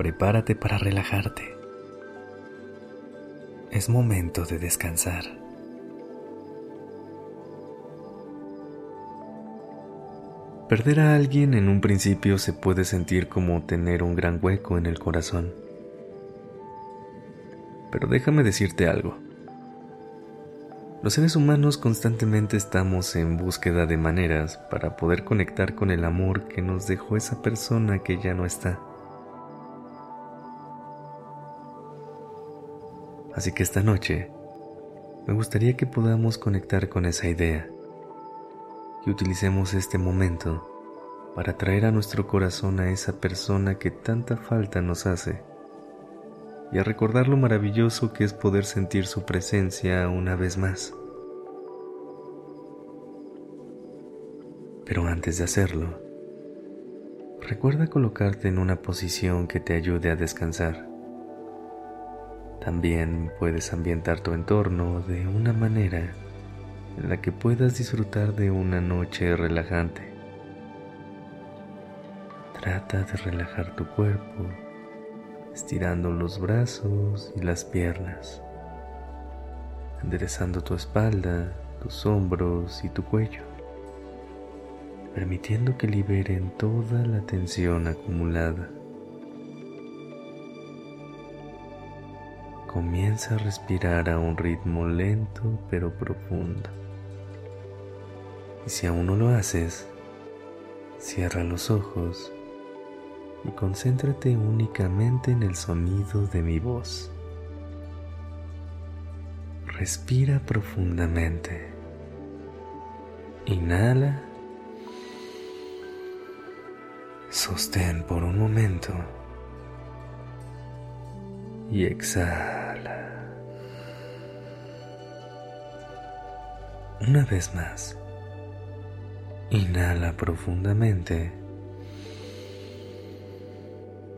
Prepárate para relajarte. Es momento de descansar. Perder a alguien en un principio se puede sentir como tener un gran hueco en el corazón. Pero déjame decirte algo. Los seres humanos constantemente estamos en búsqueda de maneras para poder conectar con el amor que nos dejó esa persona que ya no está. Así que esta noche me gustaría que podamos conectar con esa idea y utilicemos este momento para traer a nuestro corazón a esa persona que tanta falta nos hace y a recordar lo maravilloso que es poder sentir su presencia una vez más. Pero antes de hacerlo, recuerda colocarte en una posición que te ayude a descansar. También puedes ambientar tu entorno de una manera en la que puedas disfrutar de una noche relajante. Trata de relajar tu cuerpo estirando los brazos y las piernas, enderezando tu espalda, tus hombros y tu cuello, permitiendo que liberen toda la tensión acumulada. Comienza a respirar a un ritmo lento pero profundo. Y si aún no lo haces, cierra los ojos y concéntrate únicamente en el sonido de mi voz. Respira profundamente. Inhala. Sostén por un momento. Y exhala. Una vez más. Inhala profundamente.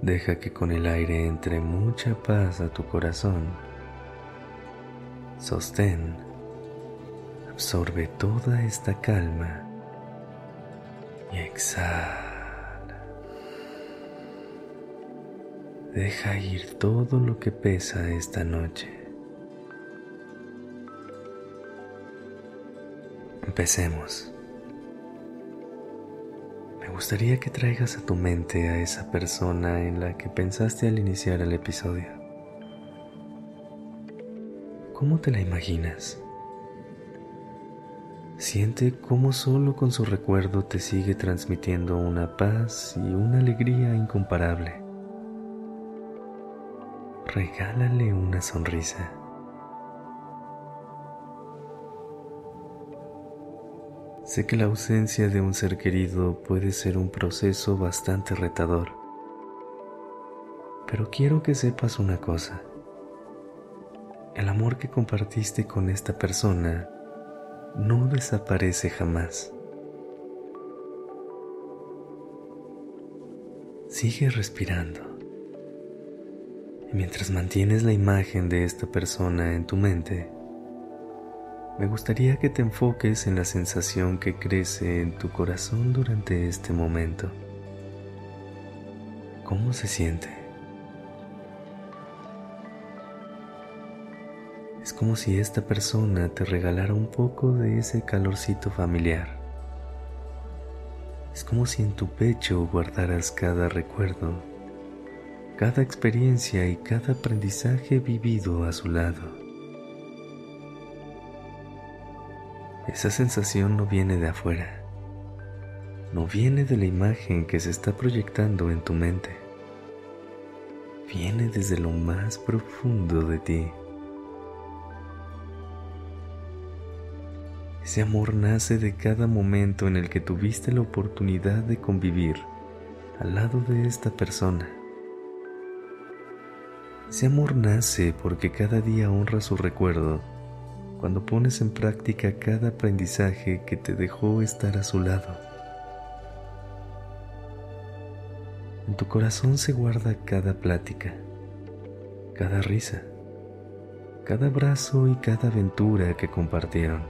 Deja que con el aire entre mucha paz a tu corazón. Sostén. Absorbe toda esta calma y exhala. Deja ir todo lo que pesa esta noche. Empecemos. Me gustaría que traigas a tu mente a esa persona en la que pensaste al iniciar el episodio. ¿Cómo te la imaginas? Siente cómo solo con su recuerdo te sigue transmitiendo una paz y una alegría incomparable. Regálale una sonrisa. Sé que la ausencia de un ser querido puede ser un proceso bastante retador, pero quiero que sepas una cosa. El amor que compartiste con esta persona no desaparece jamás. Sigue respirando. Y mientras mantienes la imagen de esta persona en tu mente, me gustaría que te enfoques en la sensación que crece en tu corazón durante este momento. ¿Cómo se siente? Es como si esta persona te regalara un poco de ese calorcito familiar. Es como si en tu pecho guardaras cada recuerdo, cada experiencia y cada aprendizaje vivido a su lado. Esa sensación no viene de afuera, no viene de la imagen que se está proyectando en tu mente, viene desde lo más profundo de ti. Ese amor nace de cada momento en el que tuviste la oportunidad de convivir al lado de esta persona. Ese amor nace porque cada día honra su recuerdo cuando pones en práctica cada aprendizaje que te dejó estar a su lado. En tu corazón se guarda cada plática, cada risa, cada abrazo y cada aventura que compartieron.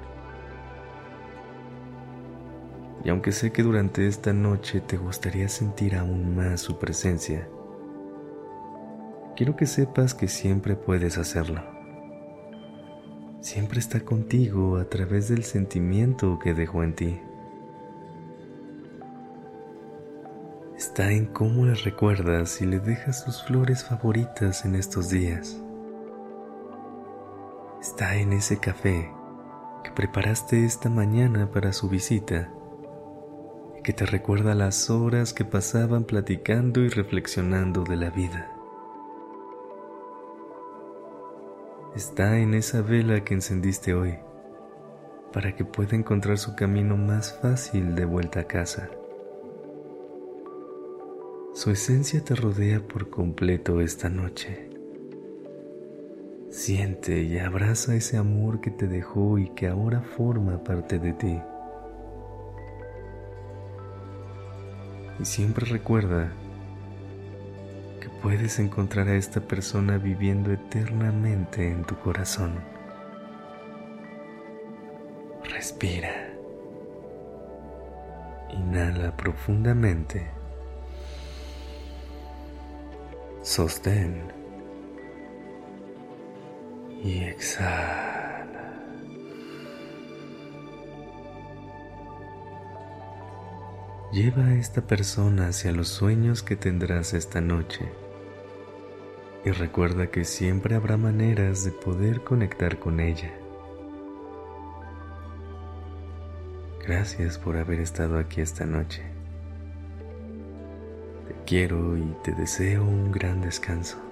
Y aunque sé que durante esta noche te gustaría sentir aún más su presencia, quiero que sepas que siempre puedes hacerlo. Siempre está contigo a través del sentimiento que dejó en ti. Está en cómo le recuerdas y le dejas sus flores favoritas en estos días. Está en ese café que preparaste esta mañana para su visita que te recuerda las horas que pasaban platicando y reflexionando de la vida. Está en esa vela que encendiste hoy para que pueda encontrar su camino más fácil de vuelta a casa. Su esencia te rodea por completo esta noche. Siente y abraza ese amor que te dejó y que ahora forma parte de ti. Y siempre recuerda puedes encontrar a esta persona viviendo eternamente en tu corazón. Respira. Inhala profundamente. Sostén. Y exhala. Lleva a esta persona hacia los sueños que tendrás esta noche. Y recuerda que siempre habrá maneras de poder conectar con ella. Gracias por haber estado aquí esta noche. Te quiero y te deseo un gran descanso.